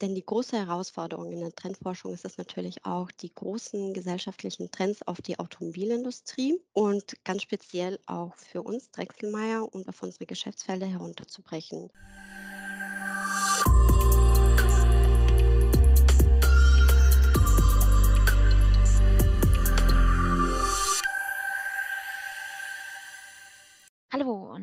Denn die große Herausforderung in der Trendforschung ist es natürlich auch, die großen gesellschaftlichen Trends auf die Automobilindustrie und ganz speziell auch für uns Drechselmeier und auf unsere Geschäftsfelder herunterzubrechen.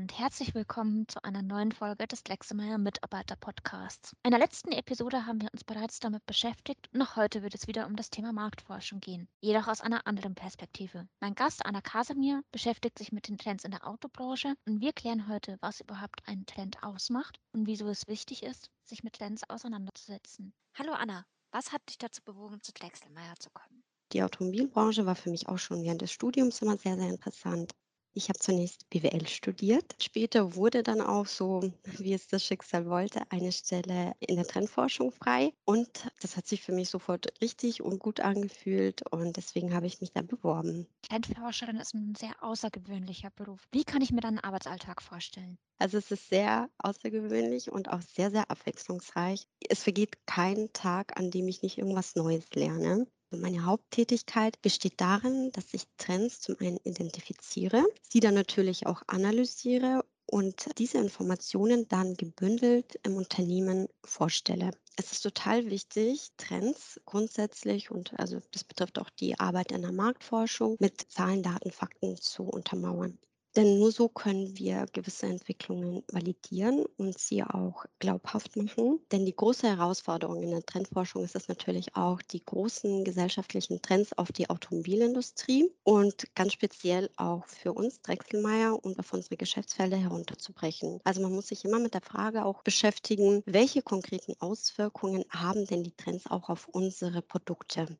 Und herzlich willkommen zu einer neuen Folge des Lexemeyer Mitarbeiter Podcasts. In der letzten Episode haben wir uns bereits damit beschäftigt auch heute wird es wieder um das Thema Marktforschung gehen, jedoch aus einer anderen Perspektive. Mein Gast Anna Kasemir beschäftigt sich mit den Trends in der Autobranche und wir klären heute, was überhaupt einen Trend ausmacht und wieso es wichtig ist, sich mit Trends auseinanderzusetzen. Hallo Anna, was hat dich dazu bewogen, zu Drechselmeier zu kommen? Die Automobilbranche war für mich auch schon während des Studiums immer sehr, sehr interessant. Ich habe zunächst BWL studiert. Später wurde dann auch so, wie es das Schicksal wollte, eine Stelle in der Trendforschung frei. Und das hat sich für mich sofort richtig und gut angefühlt. Und deswegen habe ich mich da beworben. Trendforscherin ist ein sehr außergewöhnlicher Beruf. Wie kann ich mir deinen Arbeitsalltag vorstellen? Also es ist sehr außergewöhnlich und auch sehr, sehr abwechslungsreich. Es vergeht kein Tag, an dem ich nicht irgendwas Neues lerne. Meine Haupttätigkeit besteht darin, dass ich Trends zum einen identifiziere, sie dann natürlich auch analysiere und diese Informationen dann gebündelt im Unternehmen vorstelle. Es ist total wichtig, Trends grundsätzlich und also das betrifft auch die Arbeit in der Marktforschung mit Zahlen, Daten, Fakten zu untermauern. Denn nur so können wir gewisse Entwicklungen validieren und sie auch glaubhaft machen. Denn die große Herausforderung in der Trendforschung ist es natürlich auch, die großen gesellschaftlichen Trends auf die Automobilindustrie und ganz speziell auch für uns Drechselmeier und auf unsere Geschäftsfelder herunterzubrechen. Also man muss sich immer mit der Frage auch beschäftigen, welche konkreten Auswirkungen haben denn die Trends auch auf unsere Produkte?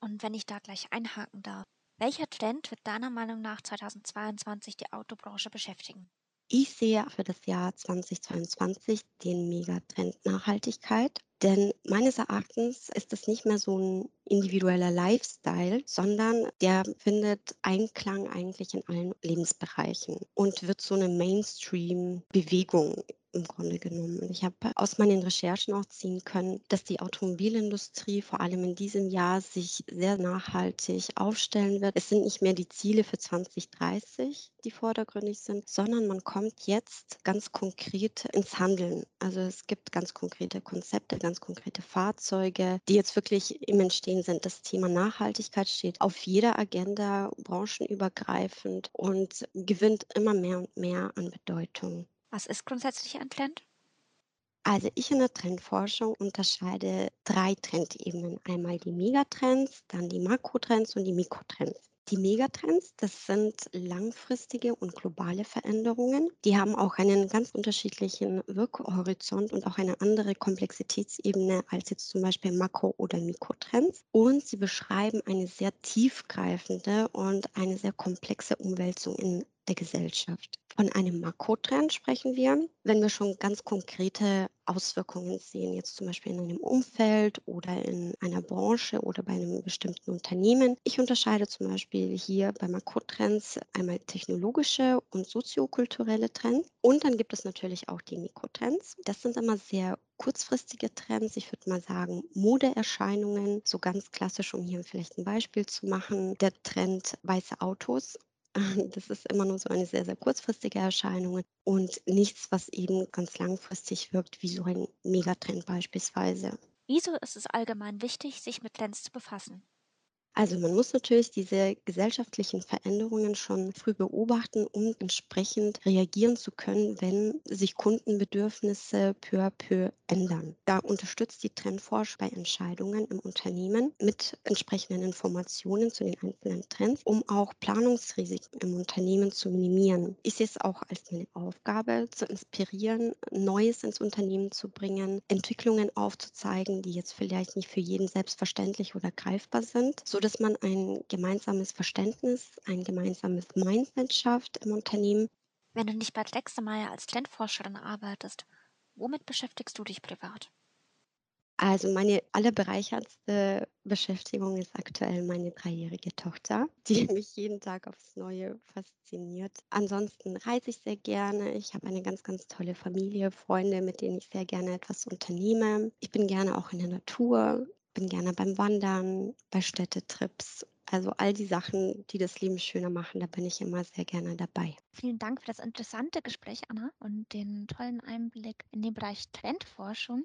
Und wenn ich da gleich einhaken darf, welcher Trend wird deiner Meinung nach 2022 die Autobranche beschäftigen? Ich sehe für das Jahr 2022 den Megatrend Nachhaltigkeit. Denn meines Erachtens ist es nicht mehr so ein individueller Lifestyle, sondern der findet Einklang eigentlich in allen Lebensbereichen und wird so eine Mainstream-Bewegung im Grunde genommen. Und ich habe aus meinen Recherchen auch ziehen können, dass die Automobilindustrie vor allem in diesem Jahr sich sehr nachhaltig aufstellen wird. Es sind nicht mehr die Ziele für 2030, die vordergründig sind, sondern man kommt jetzt ganz konkret ins Handeln. Also es gibt ganz konkrete Konzepte, ganz konkrete Fahrzeuge, die jetzt wirklich im Entstehen sind. Das Thema Nachhaltigkeit steht auf jeder Agenda branchenübergreifend und gewinnt immer mehr und mehr an Bedeutung. Was ist grundsätzlich ein Trend? Also ich in der Trendforschung unterscheide drei Trendebenen. Einmal die Megatrends, dann die Makrotrends und die Mikrotrends. Die Megatrends, das sind langfristige und globale Veränderungen. Die haben auch einen ganz unterschiedlichen Wirkhorizont und auch eine andere Komplexitätsebene als jetzt zum Beispiel Makro- oder Mikrotrends. Und sie beschreiben eine sehr tiefgreifende und eine sehr komplexe Umwälzung in der Gesellschaft. Von einem Makrotrend sprechen wir, wenn wir schon ganz konkrete Auswirkungen sehen, jetzt zum Beispiel in einem Umfeld oder in einer Branche oder bei einem bestimmten Unternehmen. Ich unterscheide zum Beispiel hier bei Makrotrends einmal technologische und soziokulturelle Trends. Und dann gibt es natürlich auch die Mikrotrends. Das sind immer sehr kurzfristige Trends. Ich würde mal sagen, Modeerscheinungen, so ganz klassisch, um hier vielleicht ein Beispiel zu machen. Der Trend weiße Autos Das ist immer nur so eine sehr, sehr kurzfristige Erscheinung und nichts, was eben ganz langfristig wirkt, wie so ein Megatrend beispielsweise. Wieso ist es allgemein wichtig, sich mit Trends zu befassen? Also man muss natürlich diese gesellschaftlichen Veränderungen schon früh beobachten, um entsprechend reagieren zu können, wenn sich Kundenbedürfnisse peu à peu ändern. Da unterstützt die Trendforsch bei Entscheidungen im Unternehmen mit entsprechenden Informationen zu den einzelnen Trends, um auch Planungsrisiken im Unternehmen zu minimieren. Ich sehe es auch als meine Aufgabe, zu inspirieren, Neues ins Unternehmen zu bringen, Entwicklungen aufzuzeigen, die jetzt vielleicht nicht für jeden selbstverständlich oder greifbar sind, so dass man ein gemeinsames Verständnis, ein gemeinsames Mindset schafft im Unternehmen. Wenn du nicht bei Drexelmeier als Trendforscherin arbeitest, womit beschäftigst du dich privat? Also, meine allerbereicherndste Beschäftigung ist aktuell meine dreijährige Tochter, die mich jeden Tag aufs Neue fasziniert. Ansonsten reise ich sehr gerne. Ich habe eine ganz, ganz tolle Familie, Freunde, mit denen ich sehr gerne etwas unternehme. Ich bin gerne auch in der Natur, bin gerne beim Wandern, bei Städtetrips. Also, all die Sachen, die das Leben schöner machen, da bin ich immer sehr gerne dabei. Vielen Dank für das interessante Gespräch, Anna, und den tollen Einblick in den Bereich Trendforschung.